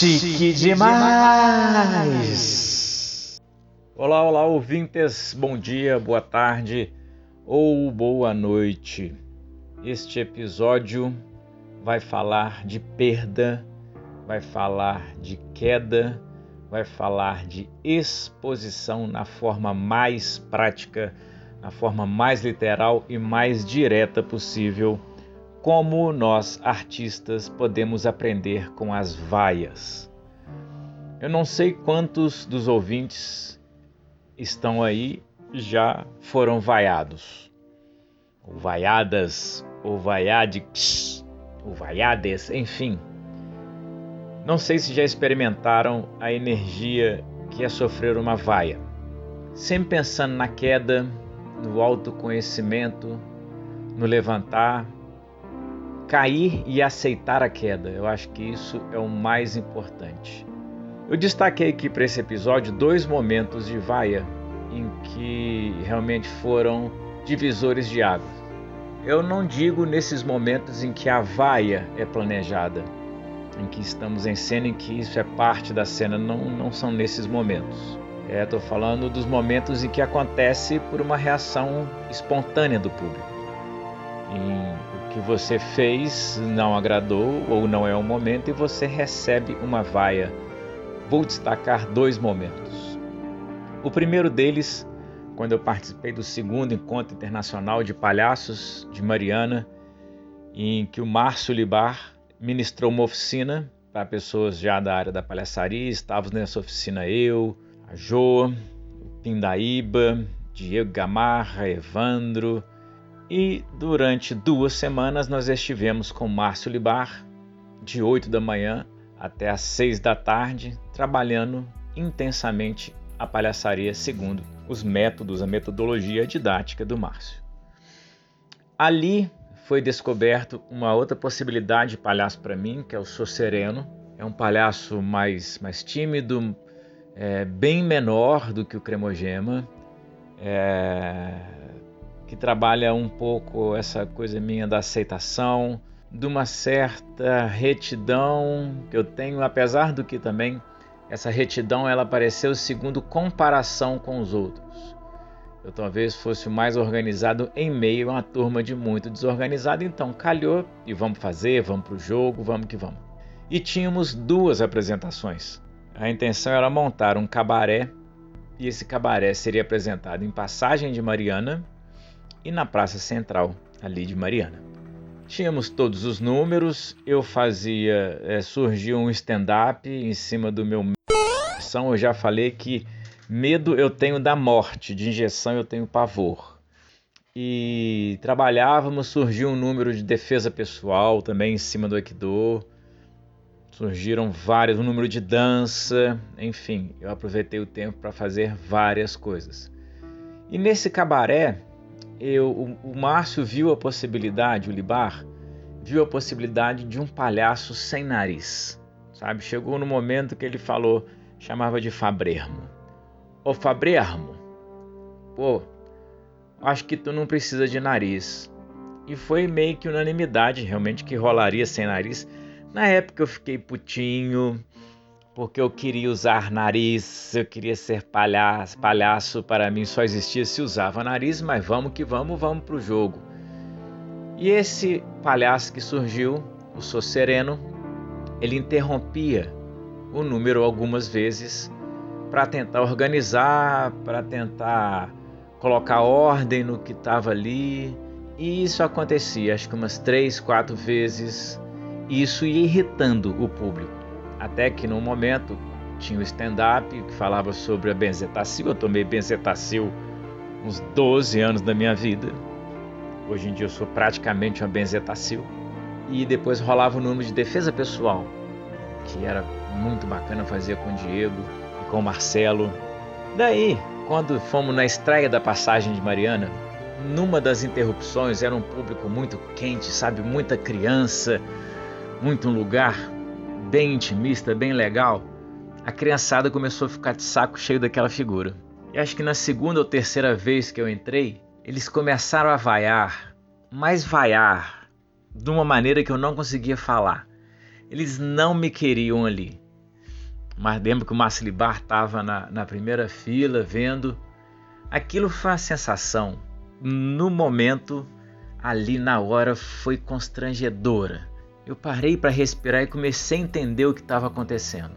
Chique demais! Olá, olá, ouvintes, bom dia, boa tarde ou boa noite. Este episódio vai falar de perda, vai falar de queda, vai falar de exposição na forma mais prática, na forma mais literal e mais direta possível como nós, artistas, podemos aprender com as vaias. Eu não sei quantos dos ouvintes estão aí já foram vaiados, ou vaiadas, ou vaiades, ou vaiades, enfim. Não sei se já experimentaram a energia que é sofrer uma vaia. Sempre pensando na queda, no autoconhecimento, no levantar, cair e aceitar a queda. Eu acho que isso é o mais importante. Eu destaquei aqui para esse episódio dois momentos de vaia em que realmente foram divisores de águas. Eu não digo nesses momentos em que a vaia é planejada, em que estamos em cena, em que isso é parte da cena, não, não são nesses momentos. Estou é, falando dos momentos em que acontece por uma reação espontânea do público. Em que você fez não agradou ou não é o momento e você recebe uma vaia. Vou destacar dois momentos. O primeiro deles, quando eu participei do segundo encontro internacional de palhaços de Mariana, em que o Márcio Libar ministrou uma oficina para pessoas já da área da palhaçaria. Estávamos nessa oficina eu, a Jo, o Pindaíba, Diego Gamarra, Evandro, e durante duas semanas nós estivemos com Márcio Libar, de 8 da manhã até às 6 da tarde, trabalhando intensamente a palhaçaria segundo os métodos, a metodologia didática do Márcio. Ali foi descoberto uma outra possibilidade de palhaço para mim, que é o Sou Sereno. É um palhaço mais, mais tímido, é, bem menor do que o Cremogema. É, que trabalha um pouco essa coisa minha da aceitação, de uma certa retidão que eu tenho, apesar do que também essa retidão ela apareceu segundo comparação com os outros. Eu talvez fosse o mais organizado em meio a uma turma de muito desorganizado, então calhou e vamos fazer, vamos para o jogo, vamos que vamos. E tínhamos duas apresentações. A intenção era montar um cabaré e esse cabaré seria apresentado em Passagem de Mariana, e na Praça Central, ali de Mariana. Tínhamos todos os números, eu fazia, é, surgiu um stand-up em cima do meu eu já falei que medo eu tenho da morte, de injeção eu tenho pavor. E trabalhávamos, surgiu um número de defesa pessoal também em cima do Aikido. Surgiram vários, um número de dança, enfim, eu aproveitei o tempo para fazer várias coisas. E nesse cabaré, eu, o, o Márcio viu a possibilidade, o Libar, viu a possibilidade de um palhaço sem nariz, sabe? Chegou no momento que ele falou, chamava de Fabrermo. Ô Fabrermo, pô, acho que tu não precisa de nariz. E foi meio que unanimidade realmente que rolaria sem nariz. Na época eu fiquei putinho, porque eu queria usar nariz, eu queria ser palhaço, palhaço para mim só existia se usava nariz, mas vamos que vamos, vamos para o jogo. E esse palhaço que surgiu, o Sou Sereno, ele interrompia o número algumas vezes para tentar organizar, para tentar colocar ordem no que estava ali. E isso acontecia, acho que umas três, quatro vezes. E isso ia irritando o público. Até que num momento tinha o um stand-up que falava sobre a benzetacil. Eu tomei benzetacil uns 12 anos da minha vida. Hoje em dia eu sou praticamente uma benzetacil. E depois rolava o número de defesa pessoal, que era muito bacana fazer com o Diego e com o Marcelo. Daí, quando fomos na estreia da passagem de Mariana, numa das interrupções era um público muito quente, sabe? Muita criança, muito lugar bem intimista, bem legal, a criançada começou a ficar de saco cheio daquela figura. E acho que na segunda ou terceira vez que eu entrei, eles começaram a vaiar, mas vaiar de uma maneira que eu não conseguia falar. Eles não me queriam ali. Mas lembro que o Macilibar estava na, na primeira fila vendo. Aquilo foi uma sensação. No momento, ali na hora, foi constrangedora. Eu parei para respirar e comecei a entender o que estava acontecendo.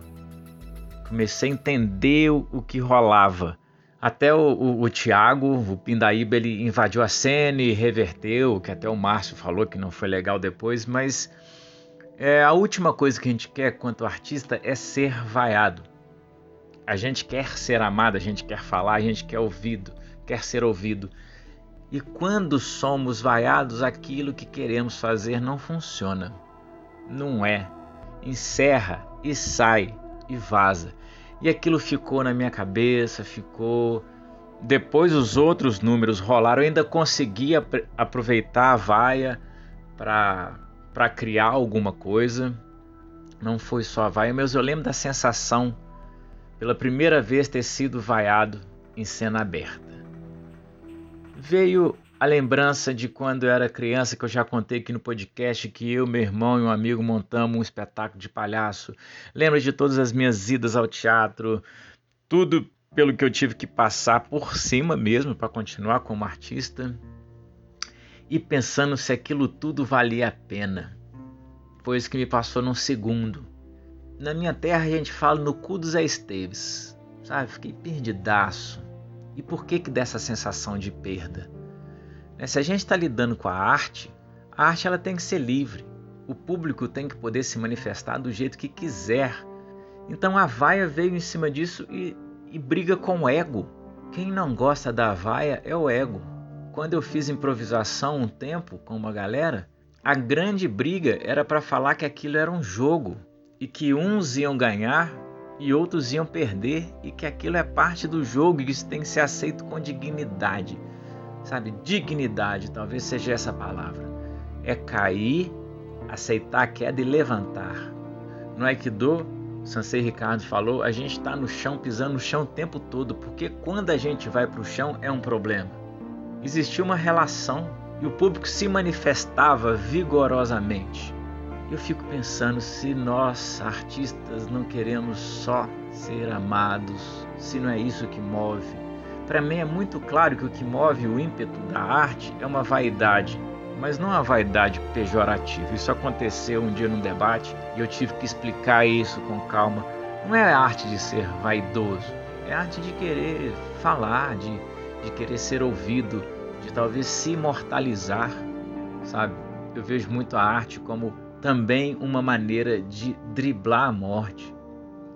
Comecei a entender o que rolava. Até o, o, o Thiago, o Pindaíba, ele invadiu a cena e reverteu, que até o Márcio falou que não foi legal depois, mas é, a última coisa que a gente quer quanto artista é ser vaiado. A gente quer ser amado, a gente quer falar, a gente quer ouvido, quer ser ouvido. E quando somos vaiados, aquilo que queremos fazer não funciona. Não é. Encerra e sai e vaza. E aquilo ficou na minha cabeça, ficou. Depois os outros números rolaram, eu ainda consegui aproveitar a vaia para criar alguma coisa. Não foi só a vaia, mas eu lembro da sensação, pela primeira vez, ter sido vaiado em cena aberta. Veio a lembrança de quando eu era criança, que eu já contei aqui no podcast, que eu, meu irmão e um amigo montamos um espetáculo de palhaço. Lembro de todas as minhas idas ao teatro, tudo pelo que eu tive que passar por cima mesmo para continuar como artista e pensando se aquilo tudo valia a pena. Foi isso que me passou num segundo. Na minha terra a gente fala no cu dos Esteves, sabe? Fiquei perdidaço. E por que que dessa sensação de perda? Né, se a gente está lidando com a arte, a arte ela tem que ser livre. O público tem que poder se manifestar do jeito que quiser. Então a vaia veio em cima disso e, e briga com o ego. Quem não gosta da vaia é o ego. Quando eu fiz improvisação um tempo com uma galera, a grande briga era para falar que aquilo era um jogo e que uns iam ganhar e outros iam perder e que aquilo é parte do jogo e isso tem que ser aceito com dignidade sabe? Dignidade, talvez seja essa palavra. É cair, aceitar a queda e levantar. No Aikido, Sansei Ricardo falou, a gente está no chão, pisando no chão o tempo todo, porque quando a gente vai para o chão é um problema. Existia uma relação e o público se manifestava vigorosamente. Eu fico pensando se nós, artistas, não queremos só ser amados, se não é isso que move, para mim é muito claro que o que move o ímpeto da arte é uma vaidade, mas não uma vaidade pejorativa. Isso aconteceu um dia num debate e eu tive que explicar isso com calma. Não é a arte de ser vaidoso, é a arte de querer falar, de, de querer ser ouvido, de talvez se imortalizar, sabe? Eu vejo muito a arte como também uma maneira de driblar a morte,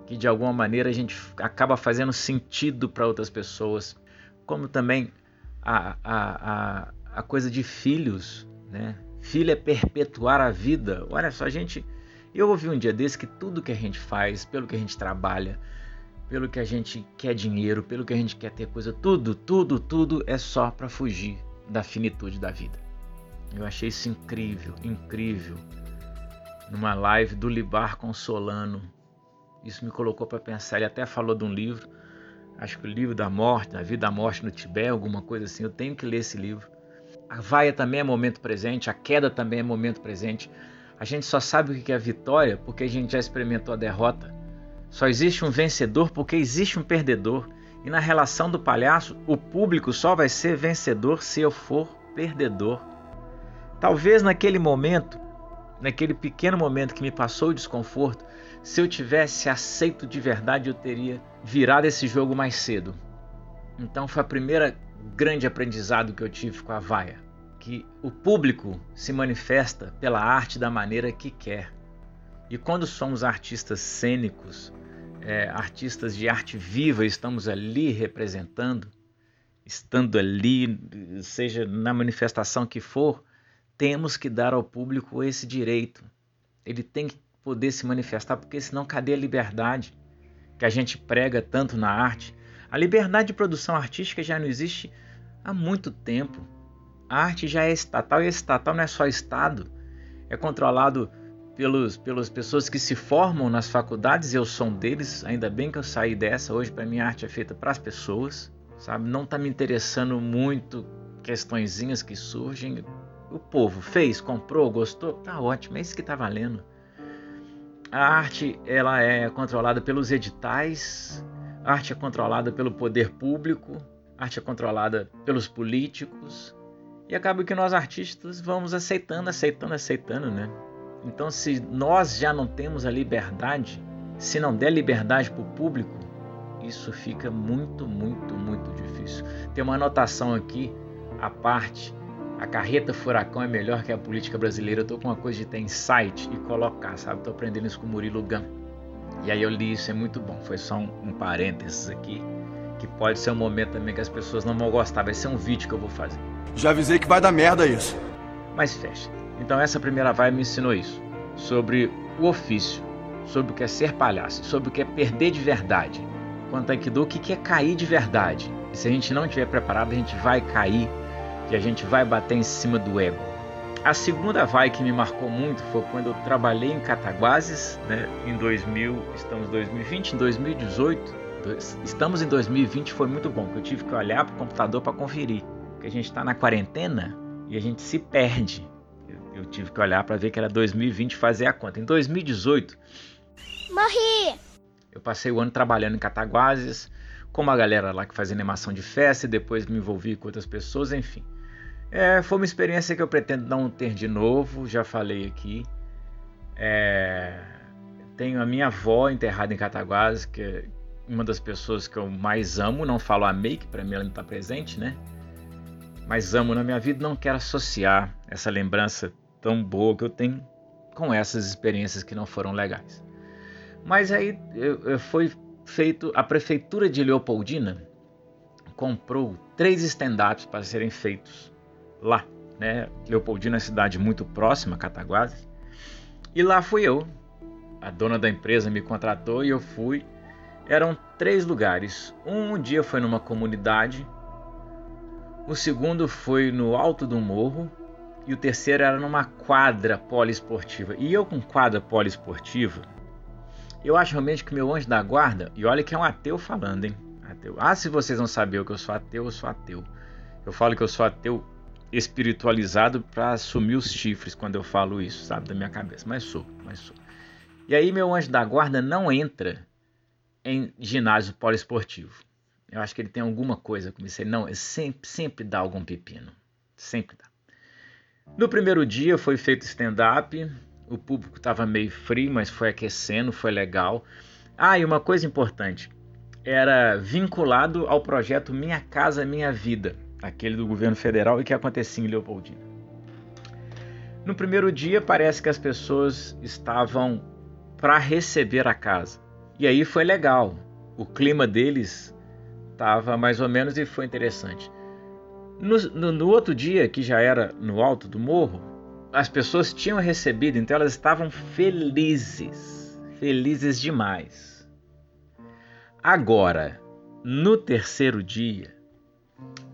que de alguma maneira a gente acaba fazendo sentido para outras pessoas, como também a, a, a, a, coisa de filhos, né? Filho é perpetuar a vida. Olha só, a gente. Eu ouvi um dia desse que tudo que a gente faz, pelo que a gente trabalha, pelo que a gente quer dinheiro, pelo que a gente quer ter coisa, tudo, tudo, tudo é só para fugir da finitude da vida. Eu achei isso incrível, incrível. Numa live do Libar Consolano, isso me colocou para pensar. Ele até falou de um livro, acho que o livro da morte, a vida da morte no Tibete, alguma coisa assim. Eu tenho que ler esse livro. A vaia também é momento presente, a queda também é momento presente. A gente só sabe o que é vitória porque a gente já experimentou a derrota. Só existe um vencedor porque existe um perdedor. E na relação do palhaço, o público só vai ser vencedor se eu for perdedor. Talvez naquele momento, naquele pequeno momento que me passou o desconforto, se eu tivesse aceito de verdade, eu teria virado esse jogo mais cedo. Então foi a primeira grande aprendizado que eu tive com a vaia, que o público se manifesta pela arte da maneira que quer. E quando somos artistas cênicos, é, artistas de arte viva, estamos ali representando, estando ali, seja na manifestação que for, temos que dar ao público esse direito. Ele tem que poder se manifestar, porque senão cadê a liberdade que a gente prega tanto na arte? A liberdade de produção artística já não existe há muito tempo. A arte já é estatal e estatal não é só Estado, é controlado pelos, pelas pessoas que se formam nas faculdades, eu sou um deles, ainda bem que eu saí dessa, hoje para mim a arte é feita para as pessoas, sabe? Não está me interessando muito questõezinhas que surgem. O povo fez, comprou, gostou, tá ótimo, é isso que está valendo. a arte ela é controlada pelos editais, a arte é controlada pelo poder público, a arte é controlada pelos políticos e acaba que nós artistas vamos aceitando, aceitando, aceitando, né? Então, se nós já não temos a liberdade, se não der liberdade para o público, isso fica muito, muito, muito difícil. Tem uma anotação aqui, a parte, a carreta furacão é melhor que a política brasileira. Eu tô com uma coisa de ter insight e colocar, sabe? Tô aprendendo isso com o Murilo Gun. E aí eu li isso, é muito bom. Foi só um, um parênteses aqui, que pode ser um momento também que as pessoas não vão gostar. Vai ser um vídeo que eu vou fazer. Já avisei que vai dar merda isso. Mas fecha. Então essa primeira vibe me ensinou isso. Sobre o ofício, sobre o que é ser palhaço, sobre o que é perder de verdade. Quanto a Aikido, o que é cair de verdade. E se a gente não estiver preparado, a gente vai cair e a gente vai bater em cima do ego. A segunda vai que me marcou muito foi quando eu trabalhei em Cataguases, né, em 2000, estamos em 2020, em 2018, estamos em 2020, foi muito bom, porque eu tive que olhar para o computador para conferir, porque a gente está na quarentena e a gente se perde. Eu, eu tive que olhar para ver que era 2020 fazer a conta. Em 2018, morri! Eu passei o ano trabalhando em Cataguases, com uma galera lá que fazia animação de festa e depois me envolvi com outras pessoas, enfim. É, foi uma experiência que eu pretendo não ter de novo, já falei aqui. É, tenho a minha avó enterrada em Cataguases, que é uma das pessoas que eu mais amo. Não falo amei, que para mim ela não está presente, né? Mas amo na minha vida, não quero associar essa lembrança tão boa que eu tenho com essas experiências que não foram legais. Mas aí foi feito, a prefeitura de Leopoldina comprou três stand-ups para serem feitos lá, né? Leopoldina é cidade muito próxima, Cataguases. E lá fui eu. A dona da empresa me contratou e eu fui. Eram três lugares. Um dia foi numa comunidade, o segundo foi no alto do morro e o terceiro era numa quadra poliesportiva. E eu com quadra poliesportiva, eu acho realmente que meu anjo da guarda, e olha que é um ateu falando, hein? Ateu. Ah, se vocês não sabiam que eu sou ateu, eu sou ateu. Eu falo que eu sou ateu espiritualizado para assumir os chifres quando eu falo isso, sabe, da minha cabeça. Mas sou, mas sou. E aí meu anjo da guarda não entra em ginásio poliesportivo. Eu acho que ele tem alguma coisa com isso. Ele não, ele sempre, sempre dá algum pepino. Sempre dá. No primeiro dia foi feito stand-up. O público estava meio frio, mas foi aquecendo, foi legal. Ah, e uma coisa importante. Era vinculado ao projeto Minha Casa Minha Vida aquele do governo federal e que acontecia em Leopoldina. No primeiro dia, parece que as pessoas estavam para receber a casa. E aí foi legal. O clima deles estava mais ou menos e foi interessante. No, no, no, outro dia, que já era no alto do morro, as pessoas tinham recebido, então elas estavam felizes. Felizes demais. Agora, no terceiro dia,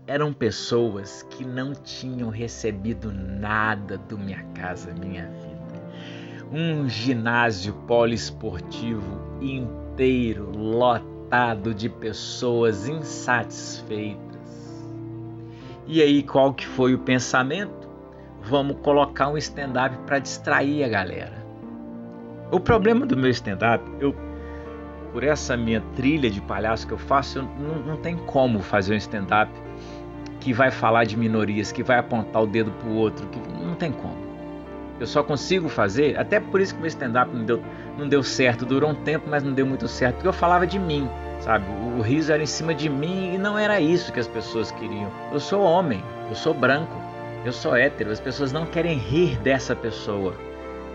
eram pessoas que não tinham recebido nada do Minha Casa Minha Vida. Um ginásio poliesportivo inteiro, lotado de pessoas insatisfeitas. E aí, qual que foi o pensamento? Vamos colocar um stand-up para distrair a galera. O problema do meu stand-up, eu por essa minha trilha de palhaço que eu faço, eu, não, não tem como fazer um stand-up que vai falar de minorias, que vai apontar o dedo pro outro, que não tem como. Eu só consigo fazer, até por isso que meu stand-up não deu, não deu certo, durou um tempo, mas não deu muito certo, porque eu falava de mim, sabe? O, o riso era em cima de mim e não era isso que as pessoas queriam. Eu sou homem, eu sou branco, eu sou hétero, as pessoas não querem rir dessa pessoa.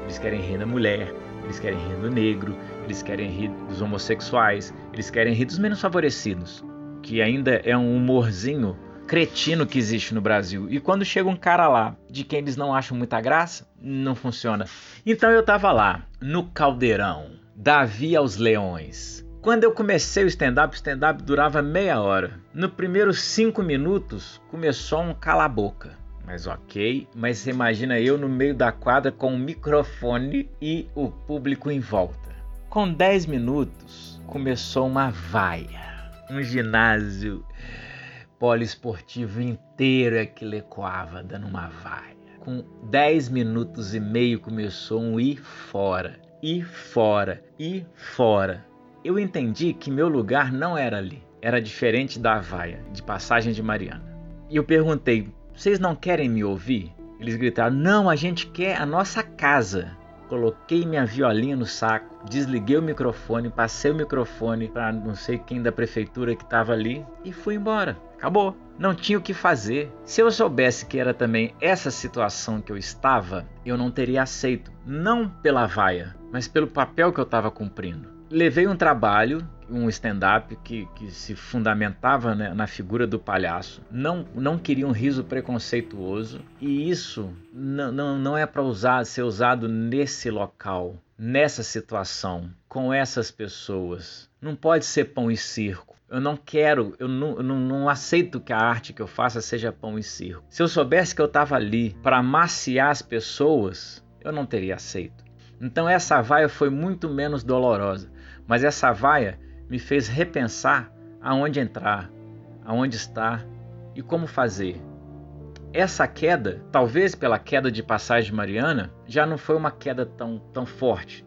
Eles querem rir da mulher, eles querem rir do negro, eles querem rir dos homossexuais, eles querem rir dos menos favorecidos, que ainda é um humorzinho cretino que existe no Brasil. E quando chega um cara lá de quem eles não acham muita graça, não funciona. Então eu tava lá, no caldeirão, Davi aos leões. Quando eu comecei o stand-up, o stand-up durava meia hora. No primeiros cinco minutos, começou um cala-boca. Mas ok, mas você imagina eu no meio da quadra com um microfone e o público em volta. Com 10 minutos, começou uma vaia. Um ginásio poliesportivo inteiro é que ecoava dando uma vaia. Com 10 minutos e meio começou um ir fora. ir fora, ir fora. Eu entendi que meu lugar não era ali, era diferente da vaia, de Passagem de Mariana. E eu perguntei: vocês não querem me ouvir? Eles gritaram: não, a gente quer a nossa casa. Coloquei minha violinha no saco, desliguei o microfone, passei o microfone para não sei quem da prefeitura que estava ali e fui embora. Acabou. Não tinha o que fazer. Se eu soubesse que era também essa situação que eu estava, eu não teria aceito. Não pela vaia, mas pelo papel que eu estava cumprindo. Levei um trabalho um stand-up que, que se fundamentava né, na figura do palhaço. Não, não queria um riso preconceituoso e isso não, não, não é para usar, ser usado nesse local, nessa situação, com essas pessoas. Não pode ser pão e circo. Eu não quero, eu não, eu não, aceito que a arte que eu faça seja pão e circo. Se eu soubesse que eu estava ali para amaciar as pessoas, eu não teria aceito. Então essa vaia foi muito menos dolorosa. Mas essa vaia me fez repensar aonde entrar, aonde estar e como fazer. Essa queda, talvez pela queda de passagem mariana, já não foi uma queda tão, tão forte,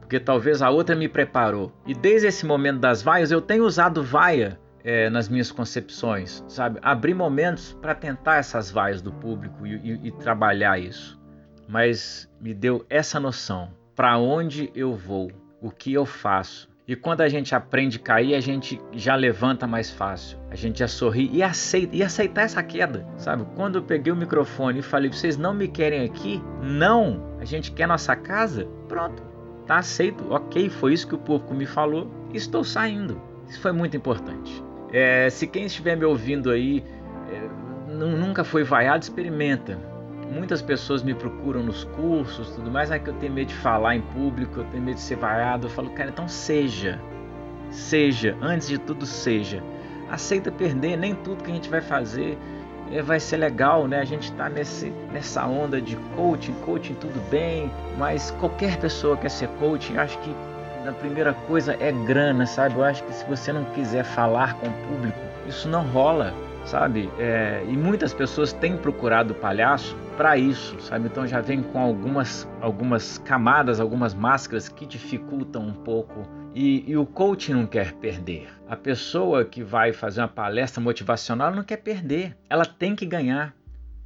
porque talvez a outra me preparou. E desde esse momento das vaias, eu tenho usado vaia é, nas minhas concepções, sabe? Abrir momentos para tentar essas vaias do público e, e, e trabalhar isso. Mas me deu essa noção: para onde eu vou, o que eu faço, e quando a gente aprende a cair, a gente já levanta mais fácil. A gente já sorri e aceita e aceitar essa queda, sabe? Quando eu peguei o microfone e falei, vocês não me querem aqui? Não, a gente quer nossa casa. Pronto, tá aceito. Ok, foi isso que o público me falou. Estou saindo. Isso foi muito importante. É, se quem estiver me ouvindo aí é, nunca foi vaiado, experimenta Muitas pessoas me procuram nos cursos, tudo mais, é que eu tenho medo de falar em público, eu tenho medo de ser vaiado. Eu falo, cara, então seja. Seja, antes de tudo seja. Aceita perder, nem tudo que a gente vai fazer é, vai ser legal, né? A gente está nessa onda de coaching, coaching tudo bem, mas qualquer pessoa quer ser coaching, acho que a primeira coisa é grana, sabe? Eu acho que se você não quiser falar com o público, isso não rola sabe? É, e muitas pessoas têm procurado o palhaço para isso, sabe? Então já vem com algumas, algumas camadas, algumas máscaras que dificultam um pouco. E, e o coach não quer perder. A pessoa que vai fazer uma palestra motivacional não quer perder, ela tem que ganhar.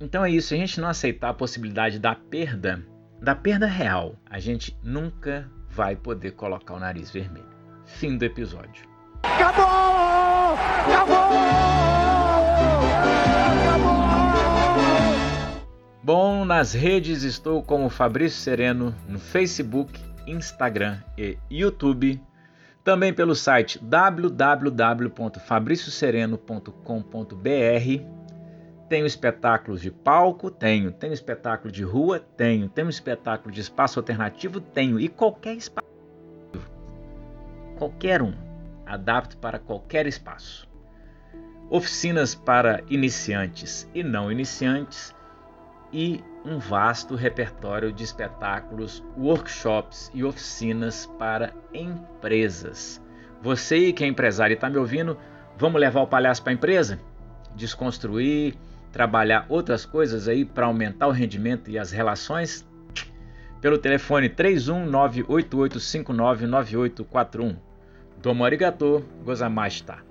Então é isso, se a gente não aceitar a possibilidade da perda, da perda real, a gente nunca vai poder colocar o nariz vermelho. Fim do episódio. Acabou! Acabou! Bom, nas redes estou como Fabrício Sereno no Facebook, Instagram e YouTube. Também pelo site www.fabriciosereno.com.br. Tenho espetáculos de palco? Tenho. Tenho espetáculo de rua? Tenho. Tenho espetáculo de espaço alternativo? Tenho. E qualquer espaço. Qualquer um. Adapto para qualquer espaço. Oficinas para iniciantes e não iniciantes e um vasto repertório de espetáculos, workshops e oficinas para empresas. Você que é empresário e está me ouvindo, vamos levar o palhaço para a empresa? Desconstruir, trabalhar outras coisas aí para aumentar o rendimento e as relações? Pelo telefone 31988599841. Domo arigato, gozamashita.